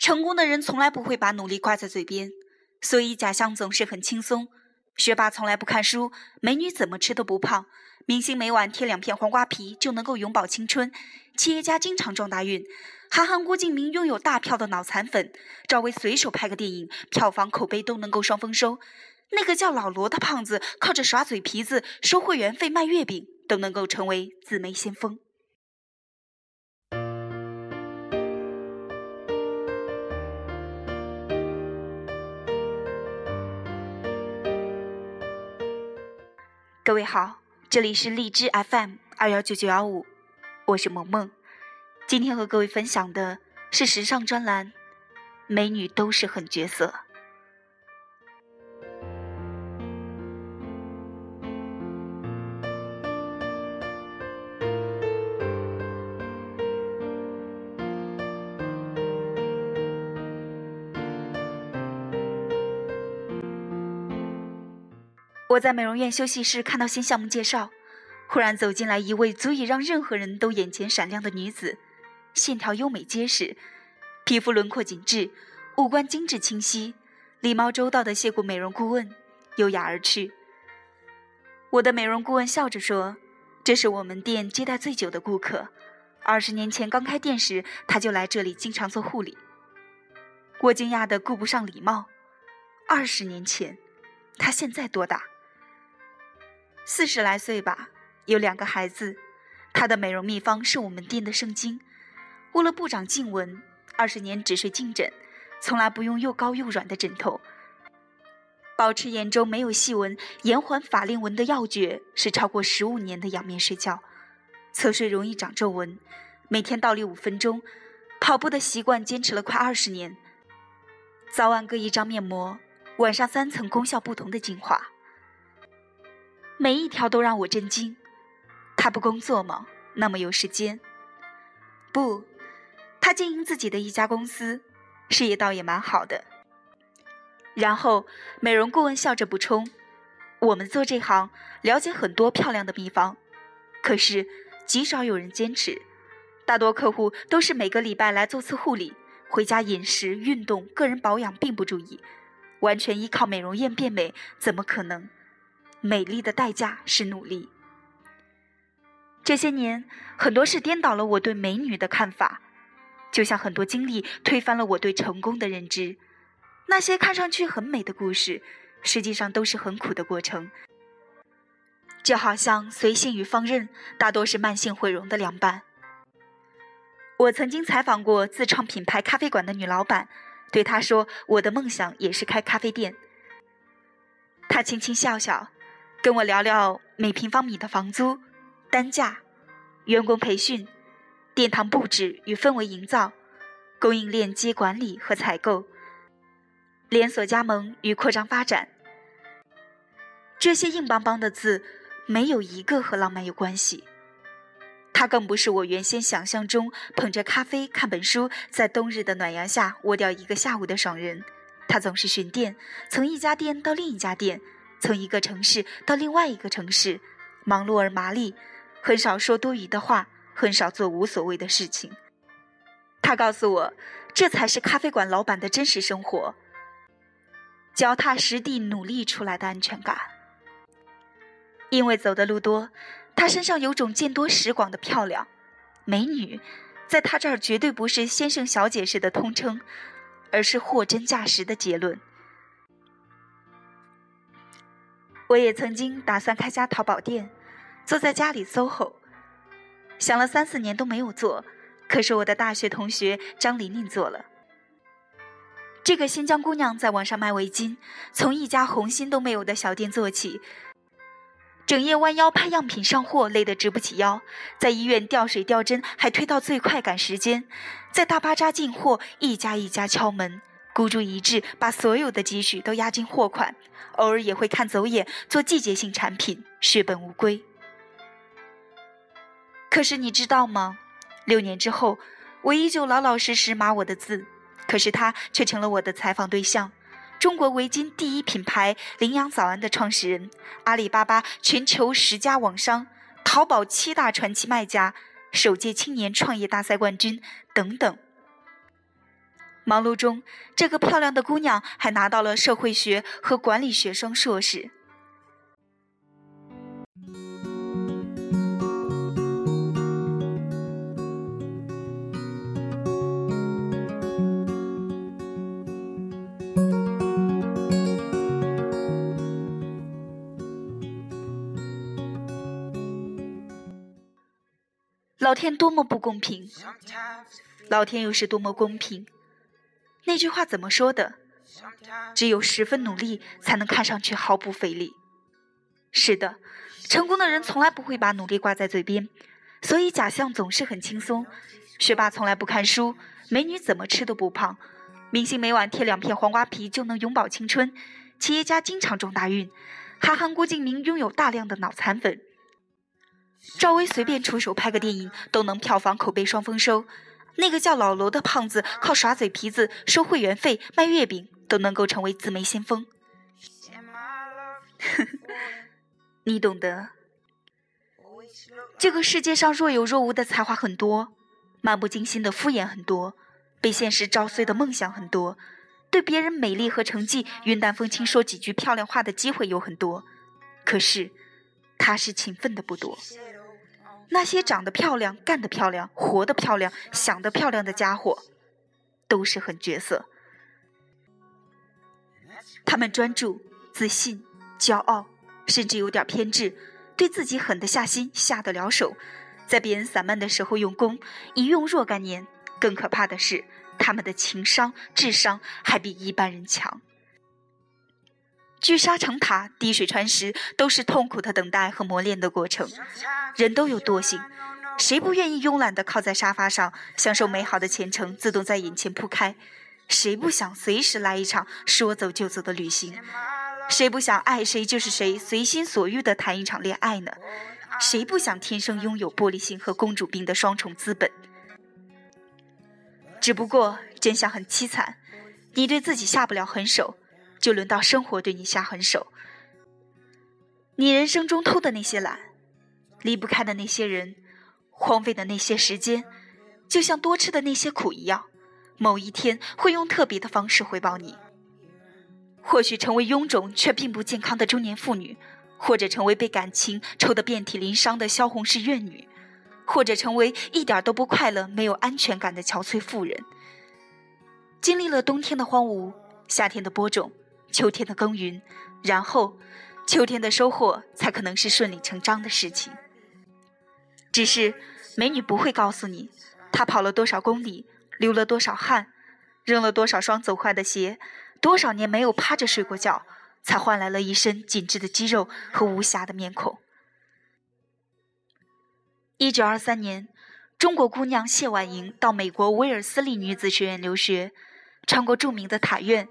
成功的人从来不会把努力挂在嘴边，所以假象总是很轻松。学霸从来不看书，美女怎么吃都不胖。明星每晚贴两片黄瓜皮就能够永葆青春，企业家经常撞大运。韩寒、郭敬明拥有大票的脑残粉，赵薇随手拍个电影，票房口碑都能够双丰收。那个叫老罗的胖子，靠着耍嘴皮子、收会员费、卖月饼，都能够成为紫媒先锋。各位好，这里是荔枝 FM 二幺九九幺五，我是萌萌。今天和各位分享的是时尚专栏，美女都是狠角色。我在美容院休息室看到新项目介绍，忽然走进来一位足以让任何人都眼前闪亮的女子，线条优美结实，皮肤轮廓紧致，五官精致清晰，礼貌周到的谢过美容顾问，优雅而去。我的美容顾问笑着说：“这是我们店接待最久的顾客，二十年前刚开店时他就来这里经常做护理。”我惊讶的顾不上礼貌，二十年前，他现在多大？四十来岁吧，有两个孩子。他的美容秘方是我们店的圣经。为了不长颈纹，二十年只睡颈枕，从来不用又高又软的枕头。保持眼周没有细纹，延缓法令纹的要诀是超过十五年的仰面睡觉。侧睡容易长皱纹，每天倒立五分钟。跑步的习惯坚持了快二十年。早晚各一张面膜，晚上三层，功效不同的精华。每一条都让我震惊。他不工作吗？那么有时间？不，他经营自己的一家公司，事业倒也蛮好的。然后，美容顾问笑着补充：“我们做这行，了解很多漂亮的秘方，可是极少有人坚持。大多客户都是每个礼拜来做次护理，回家饮食、运动、个人保养并不注意，完全依靠美容院变美，怎么可能？”美丽的代价是努力。这些年，很多事颠倒了我对美女的看法，就像很多经历推翻了我对成功的认知。那些看上去很美的故事，实际上都是很苦的过程。就好像随性与放任，大多是慢性毁容的凉拌。我曾经采访过自创品牌咖啡馆的女老板，对她说：“我的梦想也是开咖啡店。”她轻轻笑笑。跟我聊聊每平方米的房租、单价、员工培训、殿堂布置与氛围营造、供应链接管理和采购、连锁加盟与扩张发展。这些硬邦邦的字，没有一个和浪漫有关系。他更不是我原先想象中捧着咖啡看本书，在冬日的暖阳下窝掉一个下午的爽人。他总是巡店，从一家店到另一家店。从一个城市到另外一个城市，忙碌而麻利，很少说多余的话，很少做无所谓的事情。他告诉我，这才是咖啡馆老板的真实生活，脚踏实地努力出来的安全感。因为走的路多，他身上有种见多识广的漂亮。美女，在他这儿绝对不是先生小姐式的通称，而是货真价实的结论。我也曾经打算开家淘宝店，坐在家里 SOHO，想了三四年都没有做。可是我的大学同学张琳琳做了。这个新疆姑娘在网上卖围巾，从一家红心都没有的小店做起，整夜弯腰拍样品上货，累得直不起腰。在医院吊水吊针，还推到最快赶时间。在大巴扎进货，一家一家敲门。孤注一掷，把所有的积蓄都押进货款，偶尔也会看走眼，做季节性产品，血本无归。可是你知道吗？六年之后，我依旧老老实实码我的字，可是他却成了我的采访对象。中国围巾第一品牌羚羊早安的创始人，阿里巴巴全球十家网商，淘宝七大传奇卖家，首届青年创业大赛冠军，等等。忙碌中，这个漂亮的姑娘还拿到了社会学和管理学双硕士。老天多么不公平！老天又是多么公平！那句话怎么说的？只有十分努力，才能看上去毫不费力。是的，成功的人从来不会把努力挂在嘴边，所以假象总是很轻松。学霸从来不看书，美女怎么吃都不胖。明星每晚贴两片黄瓜皮就能永葆青春，企业家经常撞大运。韩寒、郭敬明拥有大量的脑残粉。赵薇随便出手拍个电影都能票房口碑双丰收，那个叫老罗的胖子靠耍嘴皮子收会员费卖月饼都能够成为自媒先锋。你懂得。这个世界上若有若无的才华很多，漫不经心的敷衍很多，被现实照碎的梦想很多，对别人美丽和成绩云淡风轻说几句漂亮话的机会有很多，可是。踏实勤奋的不多，那些长得漂亮、干得漂亮、活得漂亮、想得漂亮的家伙，都是狠角色。他们专注、自信、骄傲，甚至有点偏执，对自己狠得下心、下得了手，在别人散漫的时候用功，一用若干年。更可怕的是，他们的情商、智商还比一般人强。聚沙成塔，滴水穿石，都是痛苦的等待和磨练的过程。人都有惰性，谁不愿意慵懒地靠在沙发上，享受美好的前程自动在眼前铺开？谁不想随时来一场说走就走的旅行？谁不想爱谁就是谁，随心所欲地谈一场恋爱呢？谁不想天生拥有玻璃心和公主病的双重资本？只不过真相很凄惨，你对自己下不了狠手。就轮到生活对你下狠手。你人生中偷的那些懒，离不开的那些人，荒废的那些时间，就像多吃的那些苦一样，某一天会用特别的方式回报你。或许成为臃肿却并不健康的中年妇女，或者成为被感情抽得遍体鳞伤的萧红式怨女，或者成为一点都不快乐、没有安全感的憔悴妇人。经历了冬天的荒芜，夏天的播种。秋天的耕耘，然后秋天的收获才可能是顺理成章的事情。只是美女不会告诉你，她跑了多少公里，流了多少汗，扔了多少双走坏的鞋，多少年没有趴着睡过觉，才换来了一身紧致的肌肉和无瑕的面孔。一九二三年，中国姑娘谢婉莹到美国威尔斯利女子学院留学，穿过著名的塔院。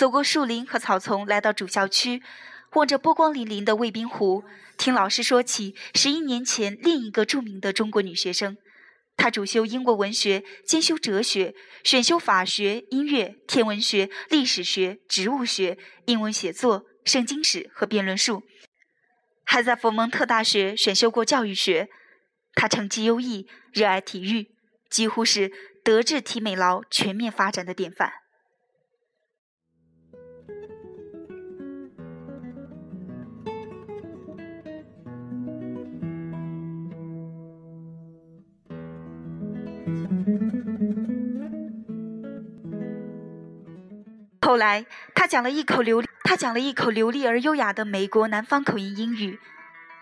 走过树林和草丛，来到主校区，望着波光粼粼的卫兵湖，听老师说起十一年前另一个著名的中国女学生。她主修英国文学，兼修哲学，选修法学、音乐、天文学、历史学、植物学、英文写作、圣经史和辩论术，还在佛蒙特大学选修过教育学。她成绩优异，热爱体育，几乎是德智体美劳全面发展的典范。后来，他讲了一口流，他讲了一口流利而优雅的美国南方口音英语。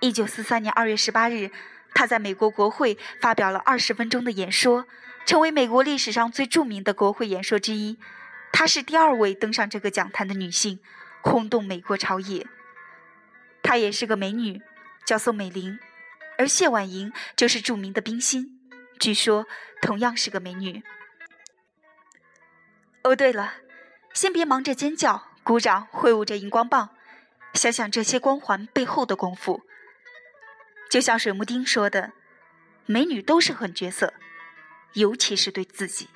一九四三年二月十八日，他在美国国会发表了二十分钟的演说，成为美国历史上最著名的国会演说之一。她是第二位登上这个讲坛的女性，轰动美国朝野。她也是个美女，叫宋美龄，而谢婉莹就是著名的冰心，据说同样是个美女。哦，对了。先别忙着尖叫、鼓掌、挥舞着荧光棒，想想这些光环背后的功夫。就像水木丁说的：“美女都是狠角色，尤其是对自己。”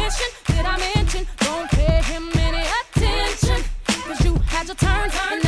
mention? Did I mention? Don't pay him any attention. Cause you had your turn. turn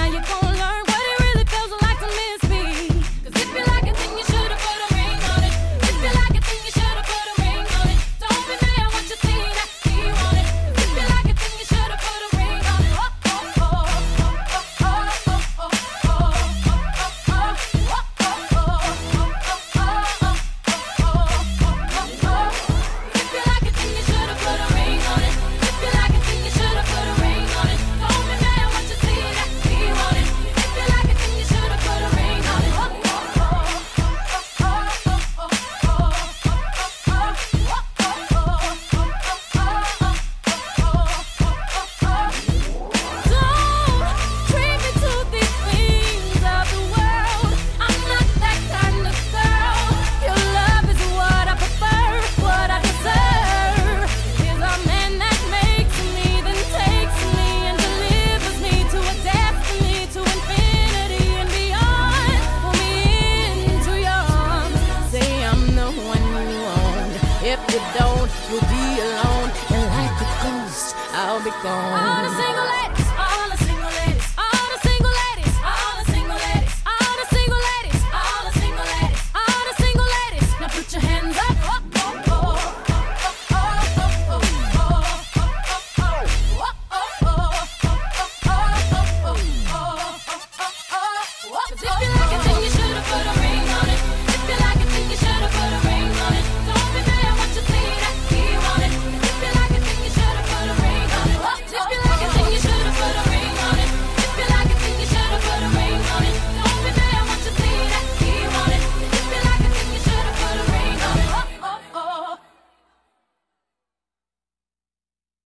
don't, you'll be alone. And like a ghost, I'll be gone. I'm a single lady.